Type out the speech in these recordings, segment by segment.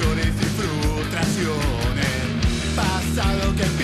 Traiciones y frustraciones. Pasado que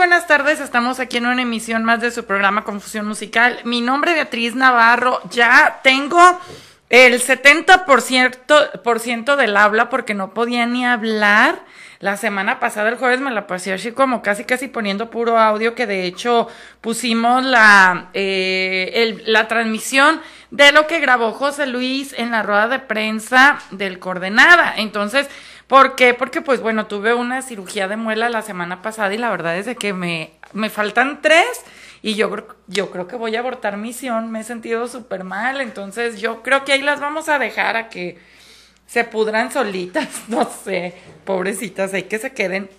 buenas tardes. Estamos aquí en una emisión más de su programa Confusión Musical. Mi nombre es Beatriz Navarro. Ya tengo el 70% por ciento del habla porque no podía ni hablar. La semana pasada, el jueves, me la pasé así como casi casi poniendo puro audio, que de hecho pusimos la, eh, la transmisión de lo que grabó José Luis en la rueda de prensa del Coordenada. Entonces, ¿por qué? Porque pues bueno, tuve una cirugía de muela la semana pasada y la verdad es de que me, me faltan tres y yo, creo- yo creo que voy a abortar misión, me he sentido súper mal, entonces yo creo que ahí las vamos a dejar a que se pudran solitas, no sé, pobrecitas, hay que se queden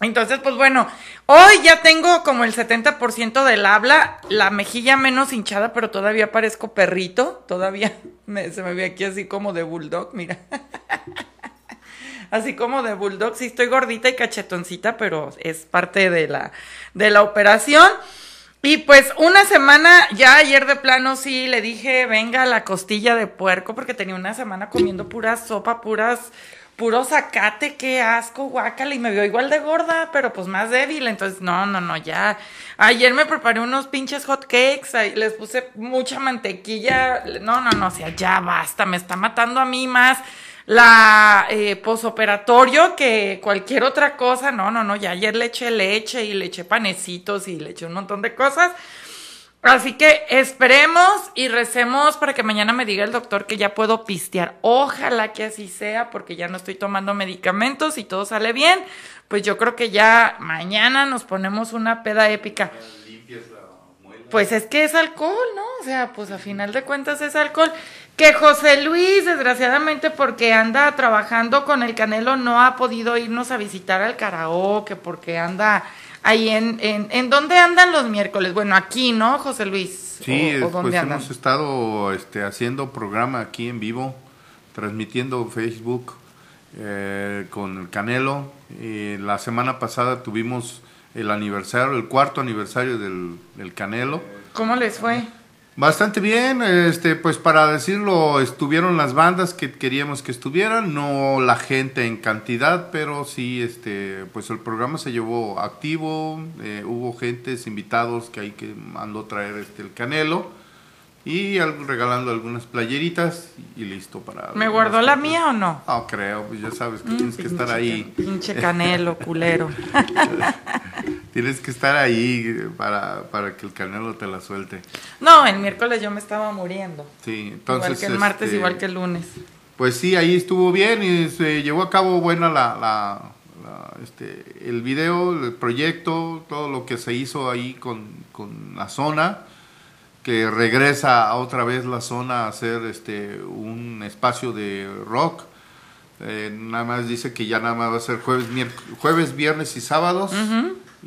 Entonces, pues bueno, hoy ya tengo como el 70% del habla, la mejilla menos hinchada, pero todavía parezco perrito, todavía me- se me ve aquí así como de bulldog, mira. Así como de bulldog, sí estoy gordita y cachetoncita, pero es parte de la, de la operación. Y pues una semana, ya ayer de plano sí le dije, venga la costilla de puerco, porque tenía una semana comiendo pura sopa, puras, puro zacate, qué asco, guácala, y me vio igual de gorda, pero pues más débil, entonces no, no, no, ya. Ayer me preparé unos pinches hot cakes, les puse mucha mantequilla, no, no, no, o sea, ya basta, me está matando a mí más la eh, posoperatorio que cualquier otra cosa. No, no, no, ya ayer le eché leche y le eché panecitos y le eché un montón de cosas. Así que esperemos y recemos para que mañana me diga el doctor que ya puedo pistear. Ojalá que así sea, porque ya no estoy tomando medicamentos y todo sale bien. Pues yo creo que ya mañana nos ponemos una peda épica. Pues es que es alcohol, ¿no? O sea, pues a final de cuentas es alcohol. Que José Luis, desgraciadamente, porque anda trabajando con el Canelo, no ha podido irnos a visitar al karaoke, porque anda ahí en... ¿En, ¿en dónde andan los miércoles? Bueno, aquí, ¿no, José Luis? Sí, ¿O- o pues andan? hemos estado este, haciendo programa aquí en vivo, transmitiendo Facebook eh, con el Canelo. Eh, la semana pasada tuvimos el aniversario, el cuarto aniversario del, del Canelo. ¿Cómo les fue? Bastante bien, este, pues para decirlo, estuvieron las bandas que queríamos que estuvieran, no la gente en cantidad, pero sí, este, pues el programa se llevó activo, eh, hubo gentes, invitados que hay que mandó traer este el Canelo y al- regalando algunas playeritas y listo para. ¿Me guardó la mía o no? No creo, pues ya sabes que tienes que estar ahí. Pinche Canelo, culero. Tienes que estar ahí para, para que el Canelo te la suelte. No, el miércoles yo me estaba muriendo. Sí, entonces. igual que el martes, este, igual que el lunes. Pues sí, ahí estuvo bien y se llevó a cabo buena la, la- la, este, el video, el proyecto, todo lo que se hizo ahí con, con la zona, que regresa otra vez la zona a ser este, un espacio de rock. Eh, nada más dice que ya nada más va a ser jueves, jueves viernes y sábados.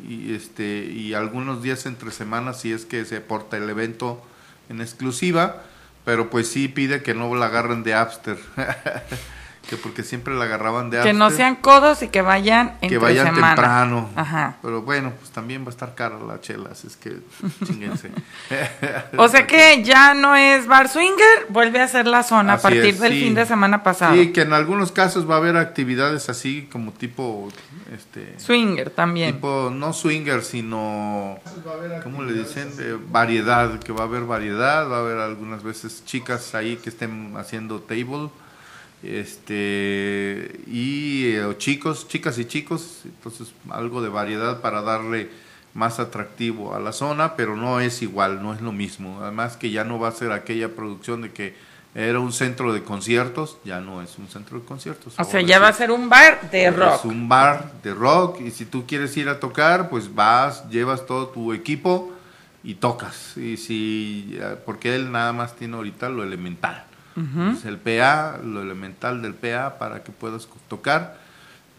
Y este y algunos días entre semanas si es que se porta el evento en exclusiva. Pero pues sí pide que no la agarren de Apster que porque siempre la agarraban de Que Apster no sean codos y que vayan entre que vayan semana. temprano Ajá. pero bueno pues también va a estar cara la chela así es que chinguense O sea que ya no es bar swinger, vuelve a ser la zona a partir es, del sí. fin de semana pasado. sí que en algunos casos va a haber actividades así como tipo este Swinger también. Tipo, no swinger, sino, ¿cómo le dicen? De variedad, que va a haber variedad, va a haber algunas veces chicas ahí que estén haciendo table, este, y eh, chicos, chicas y chicos, entonces algo de variedad para darle más atractivo a la zona, pero no es igual, no es lo mismo. Además que ya no va a ser aquella producción de que era un centro de conciertos, ya no es un centro de conciertos. O sea, ya va a ser un bar de rock. es un bar de rock y si tú quieres ir a tocar, pues vas, llevas todo tu equipo y tocas. Y si, porque él nada más tiene ahorita lo elemental. El PA, lo elemental del PA para que puedas tocar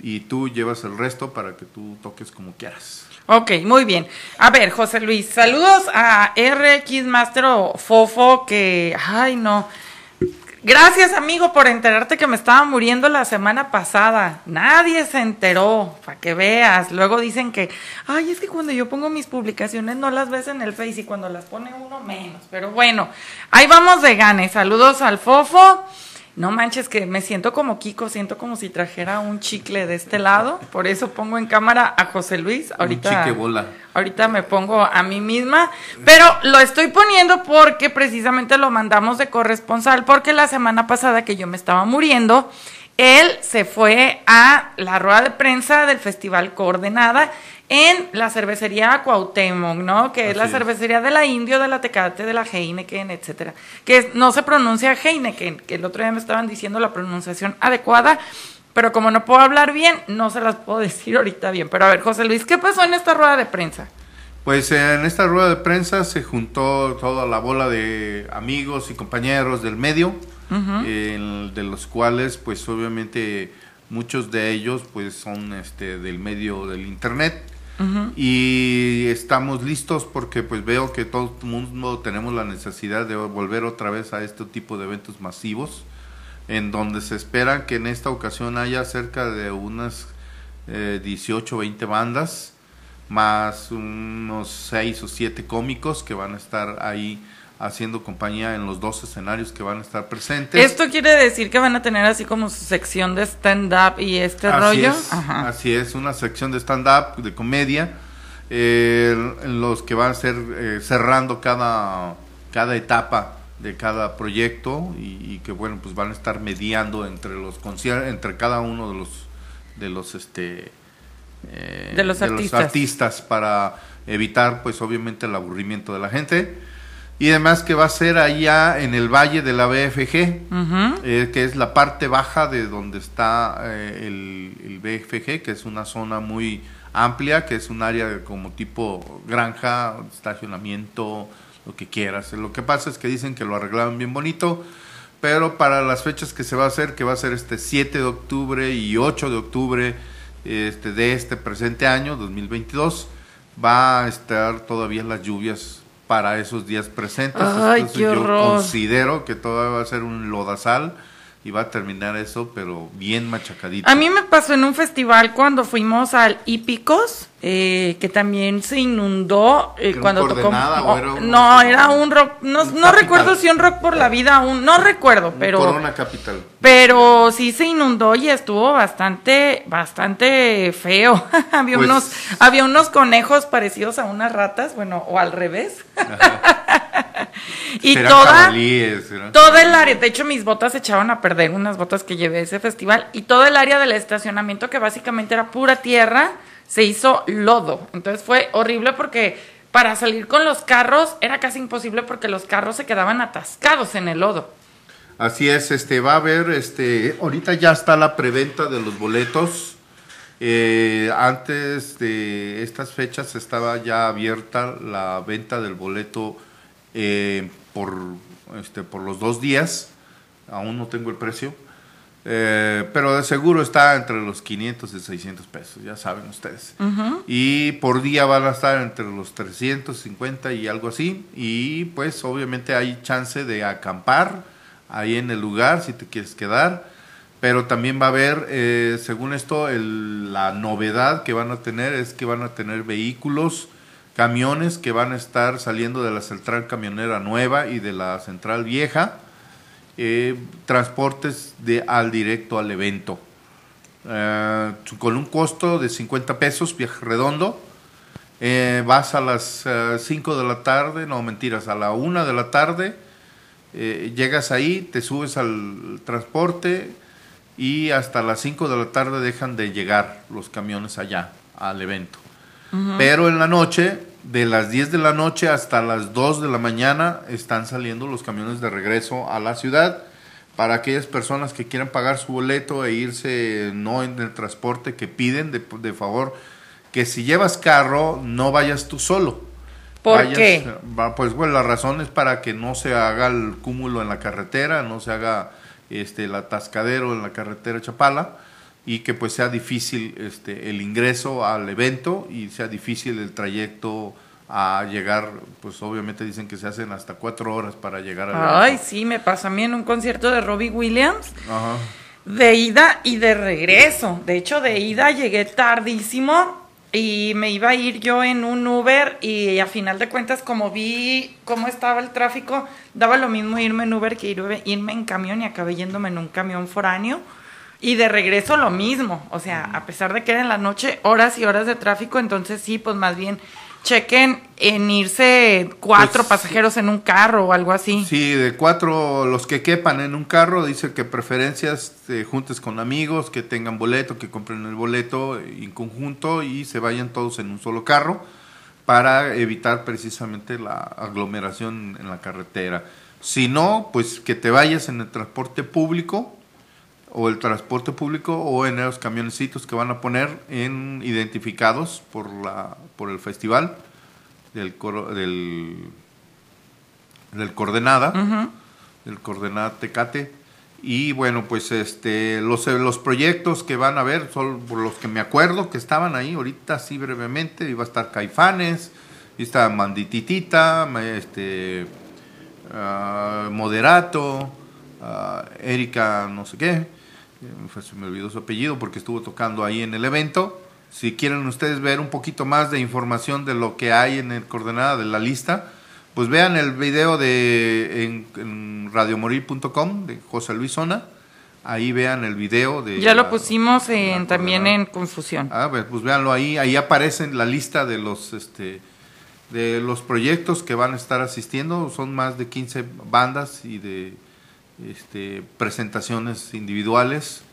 y tú llevas el resto para que tú toques como quieras. Ok, muy bien. A ver, José Luis, saludos a RX Master o Fofo que, ay no. Gracias amigo por enterarte que me estaba muriendo la semana pasada. Nadie se enteró, para que veas. Luego dicen que, ay, es que cuando yo pongo mis publicaciones no las ves en el Face y cuando las pone uno menos. Pero bueno, ahí vamos de gane. Saludos al Fofo. No manches que me siento como Kiko, siento como si trajera un chicle de este lado. Por eso pongo en cámara a José Luis. Ahorita, Un bola. ahorita me pongo a mí misma. Pero lo estoy poniendo porque precisamente lo mandamos de corresponsal. Porque la semana pasada que yo me estaba muriendo, él se fue a la rueda de prensa del Festival Coordenada en la cervecería Cuauhtémoc, ¿no? Que es la es. cervecería de la Indio, de la Tecate, de la Heineken, etcétera. Que no se pronuncia Heineken, que el otro día me estaban diciendo la pronunciación adecuada, pero como no puedo hablar bien, no se las puedo decir ahorita bien. Pero a ver, José Luis, ¿qué pasó en esta rueda de prensa? Pues en esta rueda de prensa se juntó toda la bola de amigos y compañeros del medio, el- de los cuales pues obviamente Muchos de ellos pues son este del medio del internet y estamos listos porque pues veo que todo el mundo tenemos la necesidad de volver otra vez a este tipo de eventos masivos en donde se espera que en esta ocasión haya cerca de unas eh, 18 20 bandas más unos 6 o 7 cómicos que van a estar ahí haciendo compañía en los dos escenarios que van a estar presentes. Esto quiere decir que van a tener así como su sección de stand-up y este así rollo. Es, Ajá. Así es, una sección de stand-up, de comedia, eh, en los que van a ser eh, cerrando cada, cada etapa de cada proyecto y, y, que bueno pues van a estar mediando entre los conciertos entre cada uno de los de los este eh, de, los, de artistas. los artistas para evitar pues obviamente el aburrimiento de la gente y además que va a ser allá en el valle de la BFG, uh -huh. eh, que es la parte baja de donde está eh, el, el, BFG, que es una zona muy amplia, que es un área como tipo granja, estacionamiento, lo que quieras. Lo que pasa es que dicen que lo arreglaron bien bonito, pero para las fechas que se va a hacer, que va a ser este 7 de octubre y 8 de octubre este, de este presente año, 2022, va a estar todavía las lluvias para esos días presentes. Ay, Entonces, qué yo horror. considero que todavía va a ser un lodazal y va a terminar eso, pero bien machacadito. A mí me pasó en un festival cuando fuimos al Hípicos, eh, que también se inundó eh, cuando tocó. Oh, era un, no, era un rock, no, no recuerdo si un rock por la vida, un, no recuerdo, pero. Corona Capital. Pero sí se inundó y estuvo bastante, bastante feo. había Pues- unos, había unos conejos parecidos a unas ratas, bueno, o al revés. y toda, jabalíes, serán- todo el área, de hecho mis botas se echaron a perder, unas botas que llevé a ese festival, y todo el área del estacionamiento, que básicamente era pura tierra, se hizo lodo. Entonces fue horrible porque para salir con los carros era casi imposible porque los carros se quedaban atascados en el lodo. Así es, este va a haber, este, ahorita ya está la preventa de los boletos. Eh, antes de estas fechas estaba ya abierta la venta del boleto eh, por, este, por los dos días. Aún no tengo el precio. Eh, pero de seguro está entre los 500 y 600 pesos, ya saben ustedes. Y por día van a estar entre los 350 y algo así. Y pues obviamente hay chance de acampar ahí en el lugar si te quieres quedar. Pero también va a haber, eh, según esto, el- la novedad que van a tener es que van a tener vehículos, camiones que van a estar saliendo de la central camionera nueva y de la central vieja eh, transportes de al directo al evento. Eh, con un costo de 50 pesos, viaje redondo. Eh, vas a las 5 de la tarde, no mentiras, a la 1 de la tarde. llegas ahí, te subes al transporte y hasta las 5 de la tarde dejan de llegar los camiones allá al evento. Pero en la noche, de las 10 de la noche hasta las 2 de la mañana, están saliendo los camiones de regreso a la ciudad para aquellas personas que quieran pagar su boleto e irse no en el transporte que piden de, de favor que si llevas carro no vayas tú solo. ¿Por Vayas, qué? Pues bueno, la razón es para que no se haga el cúmulo en la carretera, no se haga este el atascadero en la carretera Chapala y que pues sea difícil este el ingreso al evento y sea difícil el trayecto a llegar, pues obviamente dicen que se hacen hasta cuatro horas para llegar al Ay, evento. sí, me pasó a mí en un concierto de Robbie Williams. Ajá. De ida y de regreso. De hecho, de ida llegué tardísimo y me iba a ir yo en un Uber y a final de cuentas, como vi cómo estaba el tráfico, daba lo mismo irme en Uber que ir- irme en camión y acabé yéndome en un camión foráneo. Y de regreso lo mismo. O sea, a pesar de que era en la noche, horas y horas de tráfico, entonces sí, pues más bien chequen en irse cuatro Pues, pasajeros en un carro o algo así. Sí, de cuatro, los que quepan en un carro, dice que preferencias te juntes con amigos, que tengan boleto, que compren el boleto en conjunto y se vayan todos en un solo carro para evitar precisamente la aglomeración en la carretera. Si no, pues que te vayas en el transporte público o el transporte público o en los camionecitos que van a poner en identificados por la por el festival del coro- del del coordenada del coordenada Tecate. Y bueno, pues este, los, los proyectos que van a ver son por los que me acuerdo que estaban ahí ahorita, así brevemente. Iba a estar Caifanes, y está Mandititita, este, ah, Moderato, ah, Erika no sé qué, se me olvidó su apellido porque estuvo tocando ahí en el evento. Si quieren ustedes ver un poquito más de información de lo que hay en el coordenada de la lista, pues vean el video de en, en radiomorir.com de José Luis Zona. Ahí vean el video de... Ya lo la- pusimos en, también en confusión. Ah, pues, pues véanlo ahí, ahí aparece la lista de los este de los proyectos que van a estar asistiendo, son más de 15 bandas y de este presentaciones individuales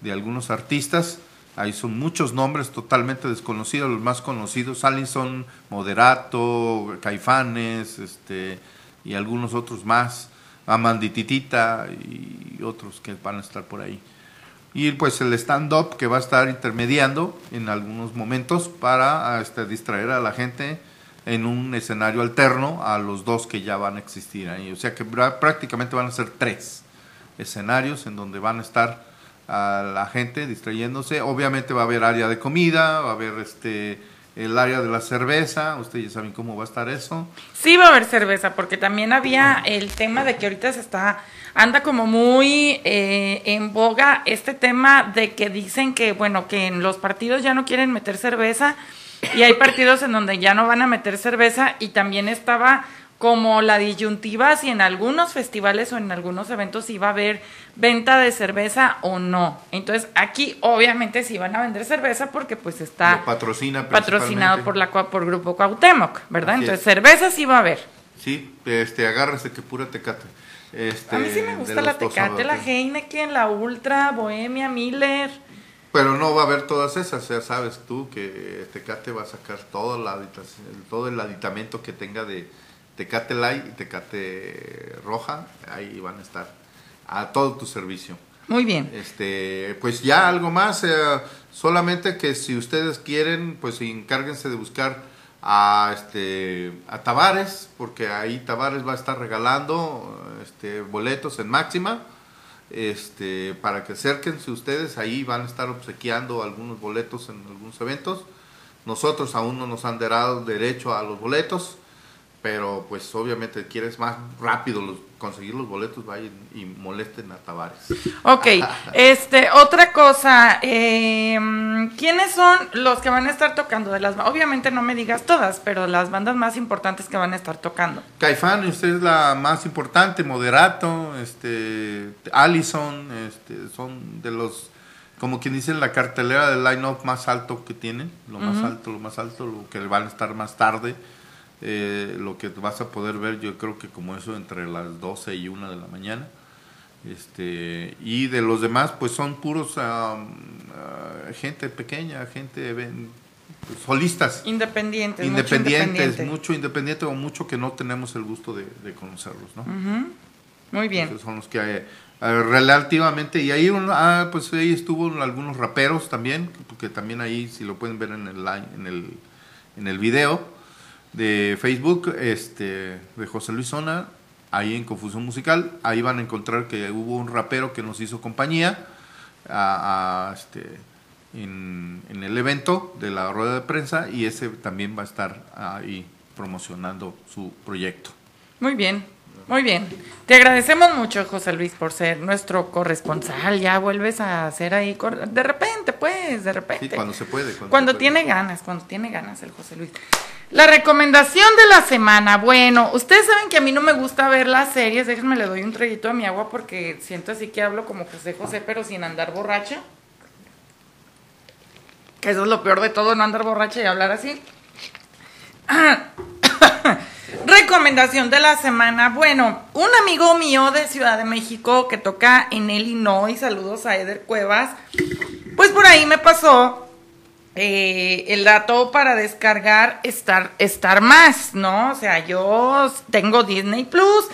de algunos artistas. Ahí son muchos nombres totalmente desconocidos, los más conocidos, Allison, Moderato, Caifanes, este y algunos otros más, Amandititita y otros que van a estar por ahí. Y pues el stand-up que va a estar intermediando en algunos momentos para este, distraer a la gente en un escenario alterno a los dos que ya van a existir ahí. O sea que prácticamente van a ser tres escenarios en donde van a estar a la gente distrayéndose. Obviamente va a haber área de comida, va a haber este el área de la cerveza, ustedes ya saben cómo va a estar eso. Sí va a haber cerveza, porque también había el tema de que ahorita se está, anda como muy eh, en boga este tema de que dicen que, bueno, que en los partidos ya no quieren meter cerveza y hay partidos en donde ya no van a meter cerveza y también estaba como la disyuntiva si en algunos festivales o en algunos eventos iba a haber venta de cerveza o no. Entonces aquí obviamente sí van a vender cerveza porque pues está patrocina patrocinado por la por Grupo Cuauhtémoc, ¿verdad? Así Entonces es. cerveza sí va a haber. Sí, este, agárrese que pura tecate. Este, A mí sí me gusta la Tecate, la. Heineken, la Ultra, Bohemia, Miller. Pero no va a haber todas esas, ya sabes tú que Tecate va a sacar todo, la todo el aditamento que tenga de Tecate Light y Tecate Roja, ahí van a estar a todo tu servicio. Muy bien. Este, pues ya algo más, eh, solamente que si ustedes quieren, pues encárguense de buscar a este a Tavares, porque ahí Tavares va a estar regalando este boletos en máxima. Este, para que acérquense ustedes, ahí van a estar obsequiando algunos boletos en algunos eventos. Nosotros aún no nos han dado derecho a los boletos, pero pues obviamente quieres más rápido los- conseguir los boletos, vayan y molesten a Tavares. Ok, este, otra cosa, eh, ¿quiénes son los que van a estar tocando de las Obviamente no me digas todas, pero las bandas más importantes que van a estar tocando. Caifán, usted es la más importante, Moderato, este, Allison, este, son de los, como quien dice, la cartelera del line-up más alto que tienen, lo más alto, lo más alto, lo que van a estar más tarde, eh, lo que vas a poder ver yo creo que como eso entre las 12 y 1 de la mañana. Este, y de los demás, pues son puros ah, gente pequeña, gente ven- solistas Independientes. mucho independientes, independiente. mucho independiente o mucho que no tenemos el gusto de, de conocerlos, ¿no? Muy bien. Son los que relativamente y ahí un- ah, pues ahí estuvo algunos raperos también, porque también ahí si lo pueden ver en el en el en el video de Facebook este de José Luis Zona, ahí en Confusión Musical, ahí van a encontrar que hubo un rapero que nos hizo compañía a, este en, en el evento de la rueda de prensa y ese también va a estar ahí promocionando su proyecto. Muy bien, muy bien. Te agradecemos mucho, José Luis, por ser nuestro corresponsal. Ya vuelves a hacer ahí, cor- de repente, pues, de repente. Sí, cuando se puede. Cuando, Cuando se puede. tiene ganas, cuando tiene ganas el José Luis. La recomendación de la semana. Bueno, ustedes saben que a mí no me gusta ver las series. Déjenme le doy un traguito a mi agua porque siento así que hablo como José José, pero sin andar borracha. Que eso es lo peor de todo, no andar borracha y hablar así. Recomendación de la semana. Bueno, un amigo mío de Ciudad de México que toca en Illinois, saludos a Eder Cuevas, pues por ahí me pasó eh, el dato para descargar Star, Star Más, ¿no? O sea, yo tengo Disney Plus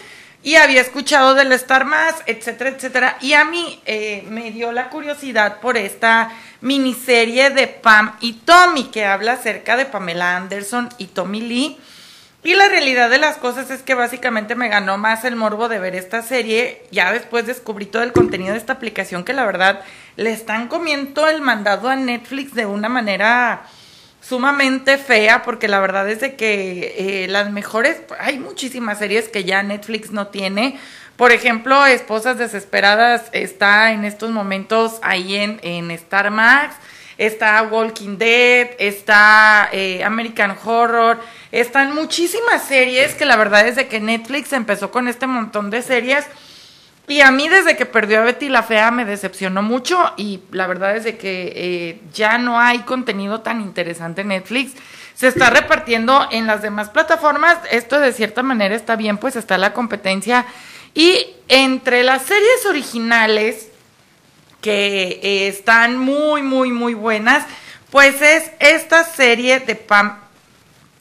y había escuchado del Star Más, etcétera, etcétera. Y a mí eh, me dio la curiosidad por esta miniserie de Pam y Tommy, que habla acerca de Pamela Anderson y Tommy Lee. Y la realidad de las cosas es que básicamente me ganó más el morbo de ver esta serie. Ya después descubrí todo el contenido de esta aplicación que la verdad le están comiendo el mandado a Netflix de una manera sumamente fea porque la verdad es de que eh, las mejores, hay muchísimas series que ya Netflix no tiene. Por ejemplo, Esposas Desesperadas está en estos momentos ahí en, en Star Max está Walking Dead, está eh, American Horror, están muchísimas series que la verdad es de que Netflix empezó con este montón de series. Y a mí desde que perdió a Betty la Fea me decepcionó mucho y la verdad es de que eh, ya no hay contenido tan interesante en Netflix. Se está repartiendo en las demás plataformas. Esto de cierta manera está bien, pues está la competencia. Y entre las series originales que eh, están muy, muy, muy buenas, pues es esta serie de Pam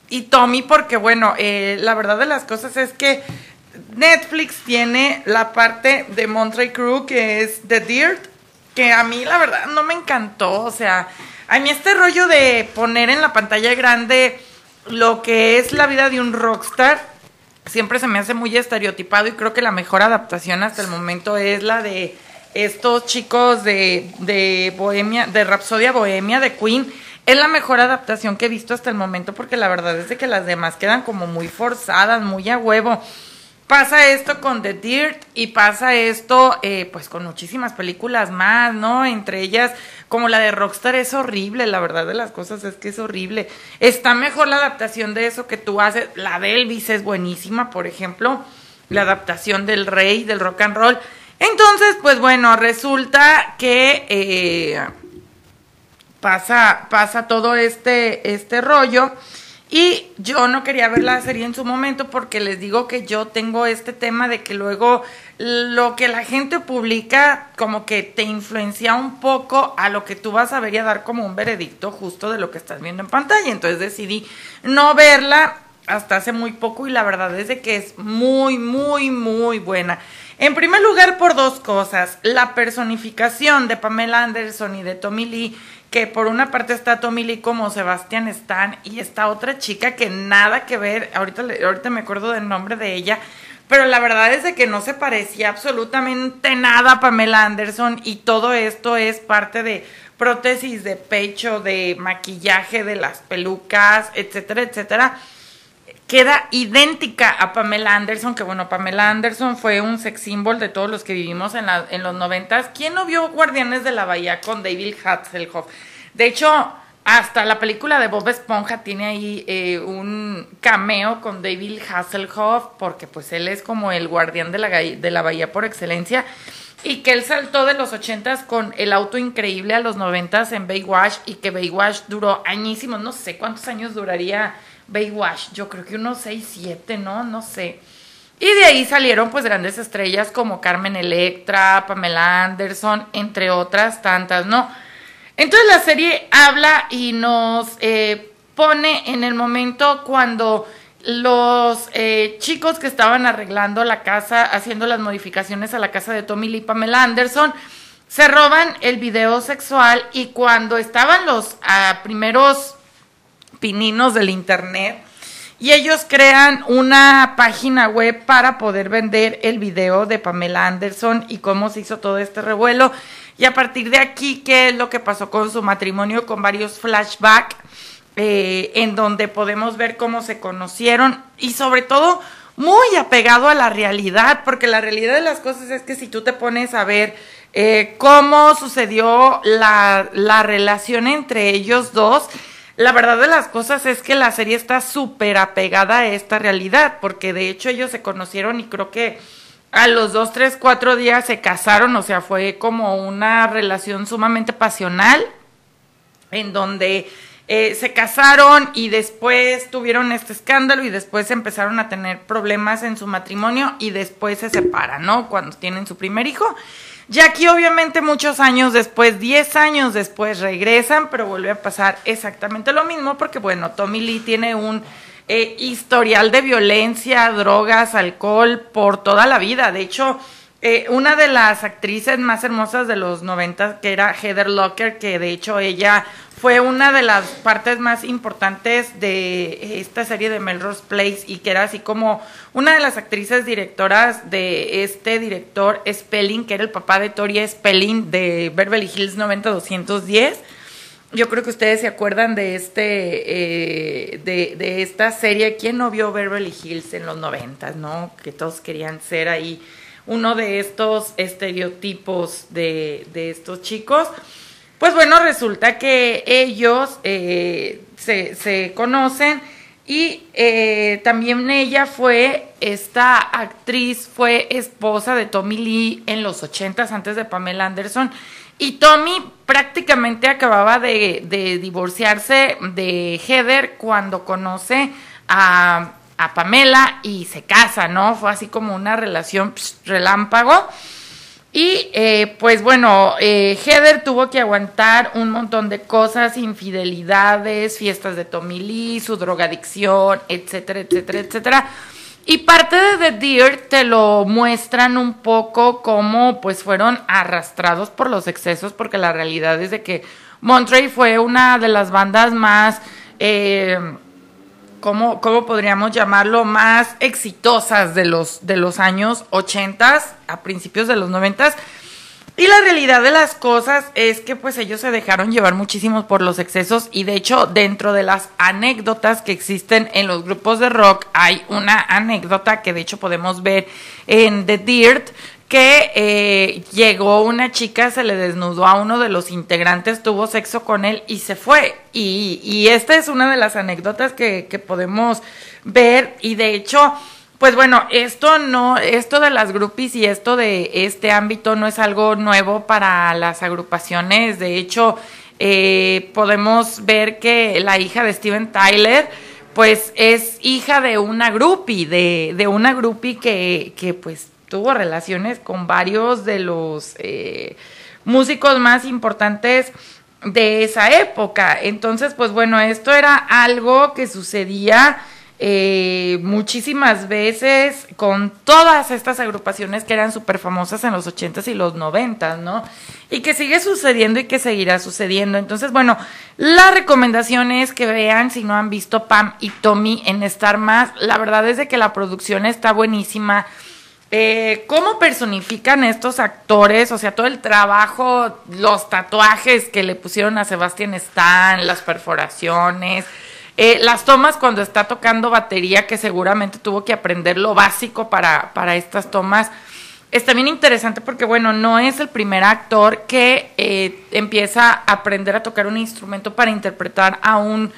y Tommy, porque bueno, eh, la verdad de las cosas es que Netflix tiene la parte de Monterey Crew que es The Dirt, que a mí la verdad no me encantó, o sea, a mí este rollo de poner en la pantalla grande lo que es la vida de un rockstar, siempre se me hace muy estereotipado y creo que la mejor adaptación hasta el momento es la de estos chicos de, de Bohemia, de Rapsodia Bohemia, de Queen, es la mejor adaptación que he visto hasta el momento porque la verdad es de que las demás quedan como muy forzadas, muy a huevo. Pasa esto con The Dirt y pasa esto eh, pues con muchísimas películas más, ¿no? Entre ellas como la de Rockstar es horrible, la verdad de las cosas es que es horrible. Está mejor la adaptación de eso que tú haces, la de Elvis es buenísima, por ejemplo, la adaptación del rey, del rock and roll. Entonces, pues bueno, resulta que eh, pasa, pasa todo este, este rollo. Y yo no quería ver la serie en su momento porque les digo que yo tengo este tema de que luego lo que la gente publica como que te influencia un poco a lo que tú vas a ver y a dar como un veredicto justo de lo que estás viendo en pantalla. Entonces decidí no verla hasta hace muy poco y la verdad es de que es muy, muy, muy buena. En primer lugar, por dos cosas. La personificación de Pamela Anderson y de Tommy Lee, que por una parte está Tommy Lee como Sebastian Stan y esta otra chica que nada que ver, ahorita, ahorita me acuerdo del nombre de ella, pero la verdad es de que no se parecía absolutamente nada a Pamela Anderson y todo esto es parte de prótesis de pecho, de maquillaje, de las pelucas, etcétera, etcétera queda idéntica a Pamela Anderson, que bueno, Pamela Anderson fue un sex symbol de todos los que vivimos en, la, en los noventas. ¿Quién no vio Guardianes de la Bahía con David Hasselhoff? De hecho, hasta la película de Bob Esponja tiene ahí eh, un cameo con David Hasselhoff, porque pues él es como el guardián de la, de la bahía por excelencia. Y que él saltó de los ochentas con el auto increíble a los noventas en Baywatch y que Baywatch duró añísimos, no sé cuántos años duraría Baywatch, yo creo que unos 6, 7, ¿no? No sé. Y de ahí salieron pues grandes estrellas como Carmen Electra, Pamela Anderson, entre otras tantas, ¿no? Entonces la serie habla y nos eh, pone en el momento cuando los eh, chicos que estaban arreglando la casa, haciendo las modificaciones a la casa de Tommy Lee y Pamela Anderson, se roban el video sexual y cuando estaban los primeros pininos del internet y ellos crean una página web para poder vender el video de Pamela Anderson y cómo se hizo todo este revuelo. Y a partir de aquí, qué es lo que pasó con su matrimonio, con varios flashbacks, eh, en donde podemos ver cómo se conocieron y sobre todo muy apegado a la realidad, porque la realidad de las cosas es que si tú te pones a ver eh, cómo sucedió la, la relación entre ellos dos, la verdad de las cosas es que la serie está súper apegada a esta realidad, porque de hecho ellos se conocieron y creo que a los dos, tres, cuatro días se casaron, o sea, fue como una relación sumamente pasional, en donde eh, se casaron y después tuvieron este escándalo y después empezaron a tener problemas en su matrimonio y después se separan, ¿no? Cuando tienen su primer hijo. Y aquí obviamente muchos años después, 10 años después regresan, pero vuelve a pasar exactamente lo mismo porque bueno, Tommy Lee tiene un eh, historial de violencia, drogas, alcohol por toda la vida. De hecho, eh, una de las actrices más hermosas de los 90 que era Heather Locker, que de hecho ella fue una de las partes más importantes de esta serie de Melrose Place y que era así como una de las actrices directoras de este director Spelling, que era el papá de Tori Spelling de Beverly Hills 90210. Yo creo que ustedes se acuerdan de este eh, de, de, esta serie. ¿Quién no vio Beverly Hills en los 90, no? Que todos querían ser ahí uno de estos estereotipos de, de estos chicos. Pues bueno, resulta que ellos eh, se, se, conocen y eh, también ella fue, esta actriz fue esposa de Tommy Lee en los ochentas antes de Pamela Anderson. Y Tommy prácticamente acababa de, de divorciarse de Heather cuando conoce a, a, Pamela y se casa, ¿no? Fue así como una relación relámpago. Y eh, pues bueno, eh, Heather tuvo que aguantar un montón de cosas, infidelidades, fiestas de Tommy Lee, su drogadicción, etcétera, etcétera, etcétera. Y parte de The Dirt te lo muestran un poco como pues fueron arrastrados por los excesos, porque la realidad es de que Monterey fue una de las bandas más... Eh, ¿cómo, ¿cómo, podríamos llamarlo? Más exitosas de los, de los años 80 a principios de los 90 y la realidad de las cosas es que pues ellos se dejaron llevar muchísimo por los excesos y de hecho dentro de las anécdotas que existen en los grupos de rock hay una anécdota que de hecho podemos ver en The Dirt que eh, llegó una chica, se le desnudó a uno de los integrantes, tuvo sexo con él y se fue. Y, esta es una de las anécdotas que, podemos ver y de hecho, pues bueno, esto no, esto de las groupies y esto de este ámbito no es algo nuevo para las agrupaciones. De hecho, eh, podemos ver que la hija de Steven Tyler, pues es hija de una groupie, de, de una groupie que, que pues tuvo relaciones con varios de los eh, músicos más importantes de esa época. Entonces, pues bueno, esto era algo que sucedía eh, muchísimas veces con todas estas agrupaciones que eran súper famosas en los 80s y los 90s, ¿no? Y que sigue sucediendo y que seguirá sucediendo. Entonces, bueno, la recomendación es que vean si no han visto Pam y Tommy en Star Más. La verdad es de que la producción está buenísima. Eh, ¿Cómo personifican estos actores? O sea, todo el trabajo, los tatuajes que le pusieron a Sebastián Stan, las perforaciones, eh, las tomas cuando está tocando batería, que seguramente tuvo que aprender lo básico para, para estas tomas. Está bien interesante porque, bueno, no es el primer actor que eh, empieza a aprender a tocar un instrumento para interpretar a un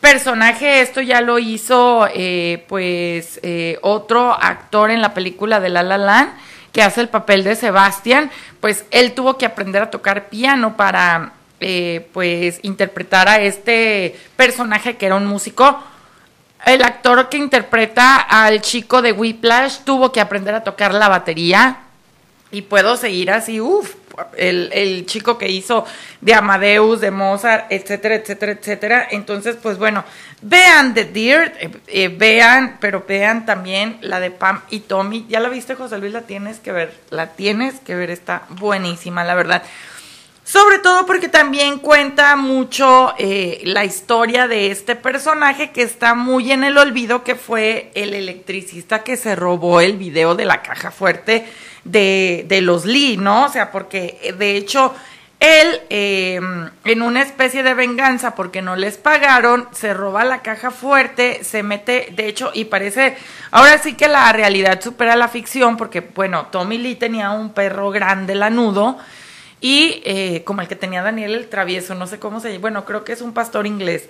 personaje, esto ya lo hizo eh, pues eh, otro actor en la película de La La Land, que hace el papel de Sebastián, pues él tuvo que aprender a tocar piano para eh, pues interpretar a este personaje que era un músico. El actor que interpreta al chico de Whiplash tuvo que aprender a tocar la batería. Y puedo seguir así, uff, el, el, chico que hizo de Amadeus, de Mozart, etcétera, etcétera, etcétera. Entonces, pues bueno, vean The Dirt, eh, eh, vean, pero vean también la de Pam y Tommy. ¿Ya la viste, José Luis? La tienes que ver, la tienes que ver, está buenísima, la verdad. Sobre todo porque también cuenta mucho eh, la historia de este personaje que está muy en el olvido, que fue el electricista que se robó el video de la caja fuerte de, de los Lee, ¿no? O sea, porque eh, de hecho él, eh, en una especie de venganza porque no les pagaron, se roba la caja fuerte, se mete, de hecho, y parece, ahora sí que la realidad supera la ficción porque, bueno, Tommy Lee tenía un perro grande lanudo y eh, como el que tenía Daniel el travieso, no sé cómo se llama, bueno, creo que es un pastor inglés.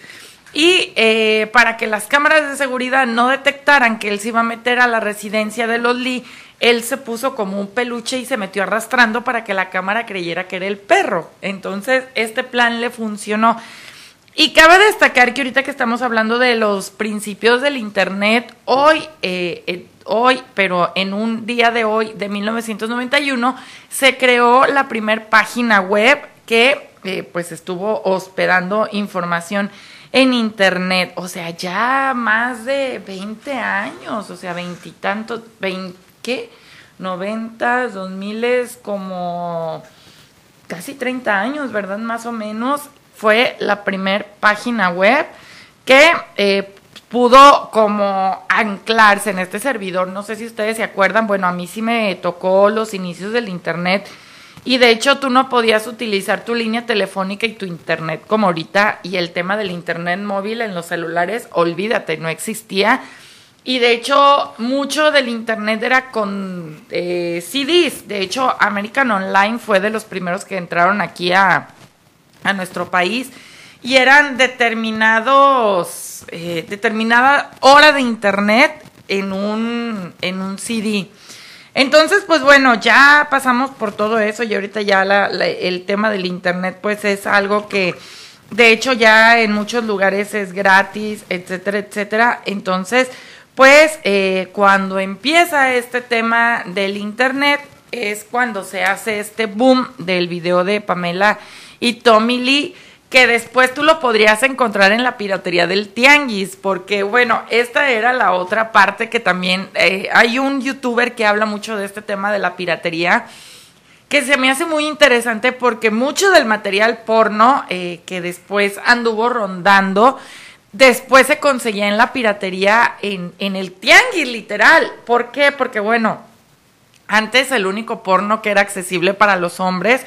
Y eh, para que las cámaras de seguridad no detectaran que él se iba a meter a la residencia de los Lee, él se puso como un peluche y se metió arrastrando para que la cámara creyera que era el perro. Entonces, este plan le funcionó. Y cabe destacar que ahorita que estamos hablando de los principios del Internet, hoy, eh, eh, hoy, pero en un día de hoy, de 1991, se creó la primer página web que eh, pues estuvo hospedando información en Internet. O sea, ya más de 20 años, o sea, veintitantos, 20 ¿qué? 90, 2000 es como casi 30 años, ¿verdad? Más o menos. Fue la primer página web que eh, pudo como anclarse en este servidor. No sé si ustedes se acuerdan, bueno, a mí sí me tocó los inicios del Internet y de hecho tú no podías utilizar tu línea telefónica y tu Internet como ahorita y el tema del Internet móvil en los celulares, olvídate, no existía. Y de hecho, mucho del internet era con eh, CDs. De hecho, American Online fue de los primeros que entraron aquí a, a nuestro país. Y eran determinados, eh, determinada hora de internet en un, en un CD. Entonces, pues bueno, ya pasamos por todo eso y ahorita ya la, el tema del internet pues es algo que de hecho ya en muchos lugares es gratis, etcétera, etcétera. Entonces, pues eh, cuando empieza este tema del Internet es cuando se hace este boom del video de Pamela y Tommy Lee que después tú lo podrías encontrar en la piratería del tianguis, porque bueno, esta era la otra parte que también eh, hay un youtuber que habla mucho de este tema de la piratería, que se me hace muy interesante porque mucho del material porno eh, que después anduvo rondando, después se conseguía en la piratería en, en el tianguis, literal. ¿Por qué? Porque bueno, antes el único porno que era accesible para los hombres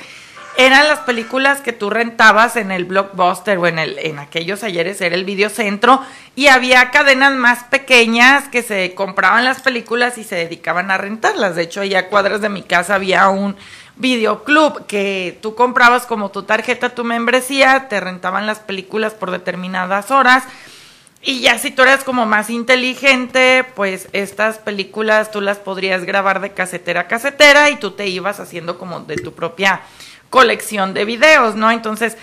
eran las películas que tú rentabas en el blockbuster o en el en aquellos ayeres era el videocentro y había cadenas más pequeñas que se compraban las películas y se dedicaban a rentarlas. De hecho, allá a cuadras de mi casa había un videoclub que tú comprabas como tu tarjeta, tu membresía, te rentaban las películas por determinadas horas. Y ya si tú eras como más inteligente, pues estas películas tú las podrías grabar de casetera a casetera y tú te ibas haciendo como de tu propia colección de videos, ¿no? Entonces,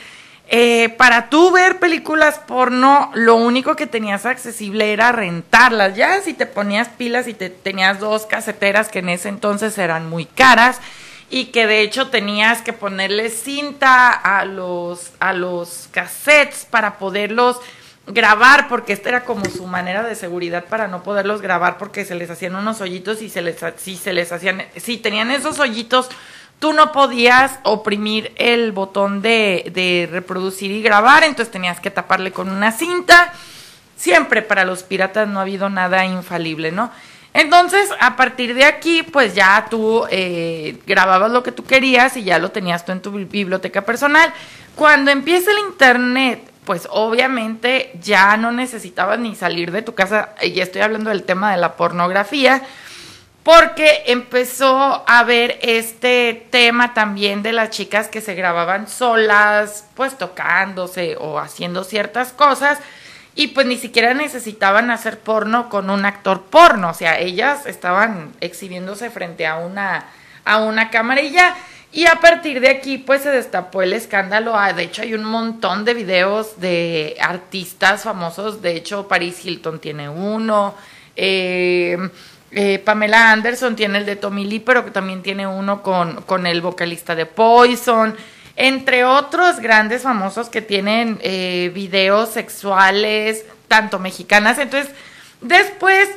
eh, para tú ver películas porno, lo único que tenías accesible era rentarlas. Ya si te ponías pilas y te tenías dos caseteras que en ese entonces eran muy caras y que de hecho tenías que ponerle cinta a los a los cassettes para poderlos grabar porque esta era como su manera de seguridad para no poderlos grabar porque se les hacían unos hoyitos y se les si se les hacían si tenían esos hoyitos tú no podías oprimir el botón de, de reproducir y grabar entonces tenías que taparle con una cinta. Siempre para los piratas no ha habido nada infalible no entonces, a partir de aquí, pues ya tú eh, grababas lo que tú querías y ya lo tenías tú en tu biblioteca personal. Cuando empieza el Internet, pues obviamente ya no necesitabas ni salir de tu casa, y estoy hablando del tema de la pornografía, porque empezó a haber este tema también de las chicas que se grababan solas, pues tocándose o haciendo ciertas cosas y pues ni siquiera necesitaban hacer porno con un actor porno, o sea, ellas estaban exhibiéndose frente a una a una camarilla y a partir de aquí pues se destapó el escándalo, ah, de hecho hay un montón de videos de artistas famosos, de hecho Paris Hilton tiene uno, eh, eh, Pamela Anderson tiene el de Tommy Lee, pero que también tiene uno con, con el vocalista de Poison entre otros grandes famosos que tienen eh, videos sexuales, tanto mexicanas. Entonces, después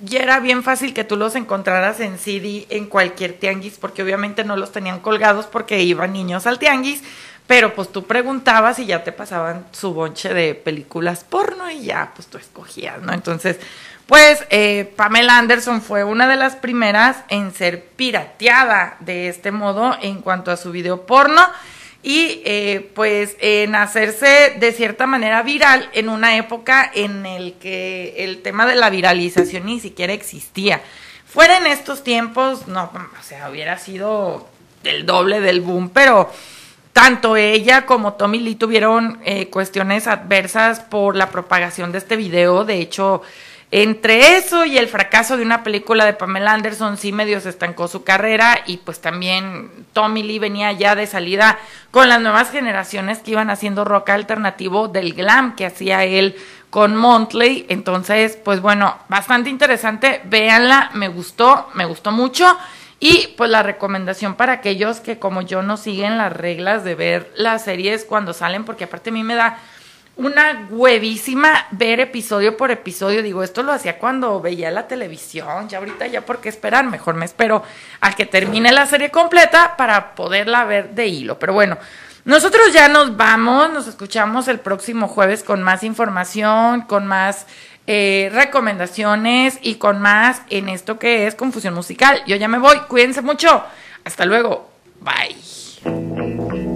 ya era bien fácil que tú los encontraras en CD en cualquier tianguis, porque obviamente no los tenían colgados porque iban niños al tianguis, pero pues tú preguntabas y ya te pasaban su bonche de películas porno y ya pues tú escogías, ¿no? Entonces, pues eh, Pamela Anderson fue una de las primeras en ser pirateada de este modo en cuanto a su video porno y eh, pues en hacerse de cierta manera viral en una época en el que el tema de la viralización ni siquiera existía. Fuera en estos tiempos, no, o sea, hubiera sido el doble del boom, pero tanto ella como Tommy Lee tuvieron eh, cuestiones adversas por la propagación de este video. De hecho, entre eso y el fracaso de una película de Pamela Anderson, sí medio se estancó su carrera y pues también Tommy Lee venía ya de salida con las nuevas generaciones que iban haciendo rock alternativo del glam que hacía él con Montley. Entonces, pues bueno, bastante interesante, véanla, me gustó, me gustó mucho. Y pues la recomendación para aquellos que como yo no siguen las reglas de ver las series cuando salen, porque aparte a mí me da una huevísima ver episodio por episodio. Digo, esto lo hacía cuando veía la televisión. Ya ahorita ya por qué esperar, mejor me espero a que termine la serie completa para poderla ver de hilo. Pero bueno, nosotros ya nos vamos, nos escuchamos el próximo jueves con más información, con más eh, recomendaciones y con más en esto que es confusión musical. Yo ya me voy, cuídense mucho. Hasta luego. Bye.